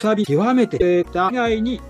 サび極めてた以外に